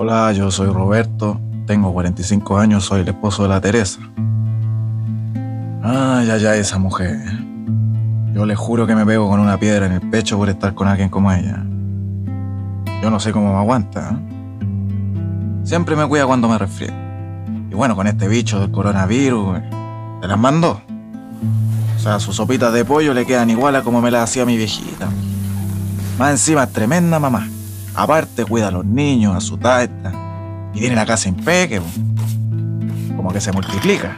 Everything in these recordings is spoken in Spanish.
Hola, yo soy Roberto, tengo 45 años, soy el esposo de la Teresa. Ay, ay, ay, esa mujer. Yo le juro que me pego con una piedra en el pecho por estar con alguien como ella. Yo no sé cómo me aguanta. ¿eh? Siempre me cuida cuando me resfrío. Y bueno, con este bicho del coronavirus, ¿te las mandó? O sea, sus sopitas de pollo le quedan igual a como me las hacía mi viejita. Más encima tremenda mamá. Aparte cuida a los niños, a su tata. Y tiene la casa impeque. Como que se multiplica.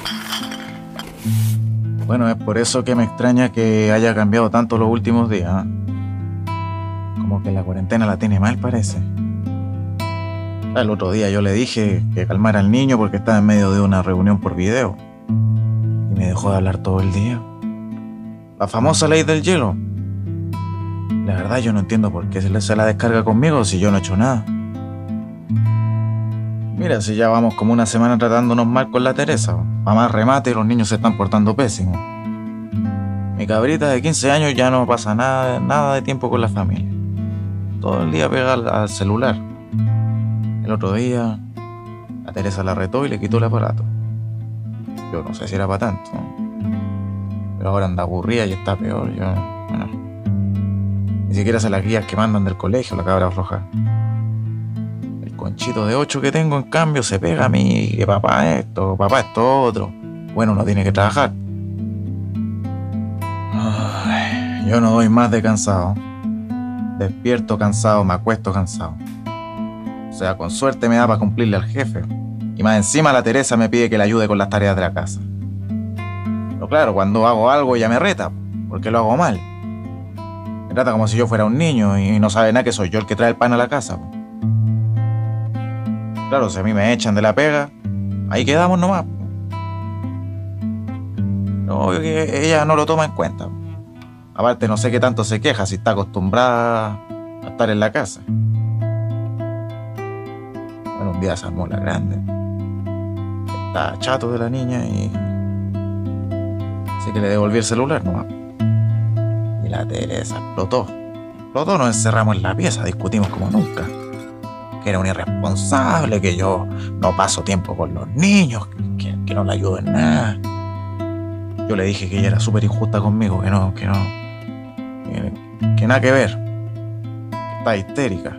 Bueno, es por eso que me extraña que haya cambiado tanto los últimos días. Como que la cuarentena la tiene mal, parece. El otro día yo le dije que calmara al niño porque estaba en medio de una reunión por video. Y me dejó de hablar todo el día. La famosa ley del hielo. La verdad yo no entiendo por qué se le se la descarga conmigo si yo no he hecho nada. Mira, si ya vamos como una semana tratándonos mal con la Teresa. Mamá remate y los niños se están portando pésimo. Mi cabrita de 15 años ya no pasa nada, nada de tiempo con la familia. Todo el día pega al, al celular. El otro día, la Teresa la retó y le quitó el aparato. Yo no sé si era para tanto. Pero ahora anda aburrida y está peor. Yo, ni siquiera se las guías que mandan del colegio, la cabra floja. El conchito de 8 que tengo, en cambio, se pega a mí, que papá esto, papá esto otro. Bueno, uno tiene que trabajar. Yo no doy más de cansado. Despierto cansado, me acuesto cansado. O sea, con suerte me da para cumplirle al jefe. Y más encima la Teresa me pide que le ayude con las tareas de la casa. Pero claro, cuando hago algo ella me reta, porque lo hago mal. Trata como si yo fuera un niño y no sabe nada que soy yo el que trae el pan a la casa. Claro, si a mí me echan de la pega, ahí quedamos nomás. No, ella no lo toma en cuenta. Aparte, no sé qué tanto se queja si está acostumbrada a estar en la casa. Bueno, un día se armó la grande. Está chato de la niña y. Así que le devolví el celular nomás. La Teresa explotó. Explotó, nos encerramos en la pieza, discutimos como nunca. Que era un irresponsable, que yo no paso tiempo con los niños, que, no le ayudo en nada. Yo le dije que ella era súper injusta conmigo, que no, que no. Que, que nada que ver. Que está histérica.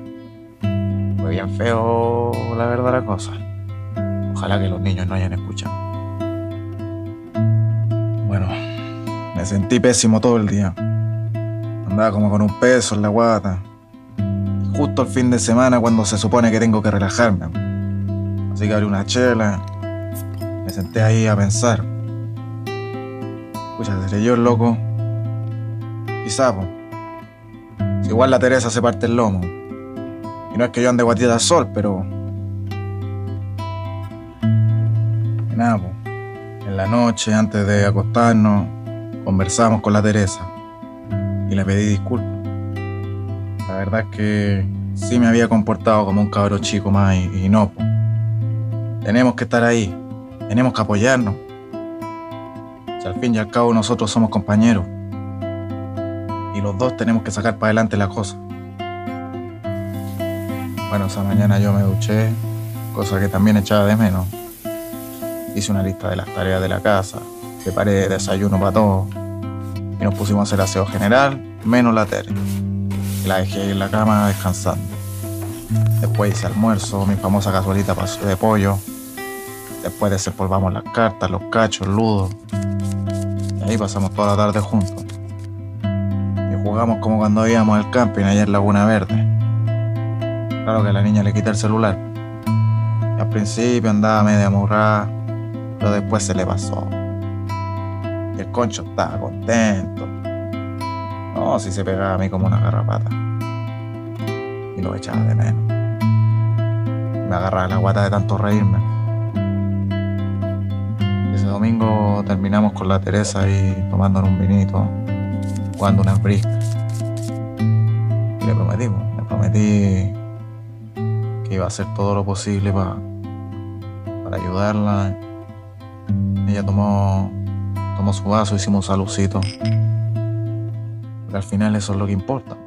Fue bien feo, la verdad, la cosa. Ojalá que los niños no hayan escuchado. Bueno, me sentí pésimo todo el día. Andaba como con un peso en la guata. Justo el fin de semana cuando se supone que tengo que relajarme. Así que abrí una chela. Me senté ahí a pensar. Escucha, seré yo el loco. Quizá, po. Igual la Teresa se parte el lomo. Y no es que yo ande guatita al sol, pero. Y nada, po. En la noche, antes de acostarnos, conversamos con la Teresa. Y le pedí disculpas. La verdad es que sí me había comportado como un cabro chico más y, no. Tenemos que estar ahí. Tenemos que apoyarnos. Si al fin y al cabo nosotros somos compañeros. Y los dos tenemos que sacar para adelante la cosa. Bueno, esa mañana yo me duché, cosa que también echaba de menos. Hice una lista de las tareas de la casa, preparé desayuno para todos y nos pusimos a hacer aseo general, menos la tele. Y la dejé en la cama descansando. Después hice almuerzo, mi famosa cazuelita de pollo. Después desempolvamos las cartas, los cachos, ludo. Y ahí pasamos toda la tarde juntos. Y jugamos como cuando íbamos al camping allá en Laguna Verde. Claro que a la niña le quité el celular. Y al principio andaba media amurrada, pero después se le pasó. Y el concho estaba contento. No, si se pegaba a mí como una garrapata. Y lo echaba de menos. Me agarraba la guata de tanto reírme. Y ese domingo terminamos con la Teresa ahí tomándonos un vinito, jugando unas briscas. Y le prometimos, le prometí que iba a hacer todo lo posible pa- para ayudarla. Ella tomó, Tomamos jugazo, hicimos salucito. Pero al final eso es lo que importa.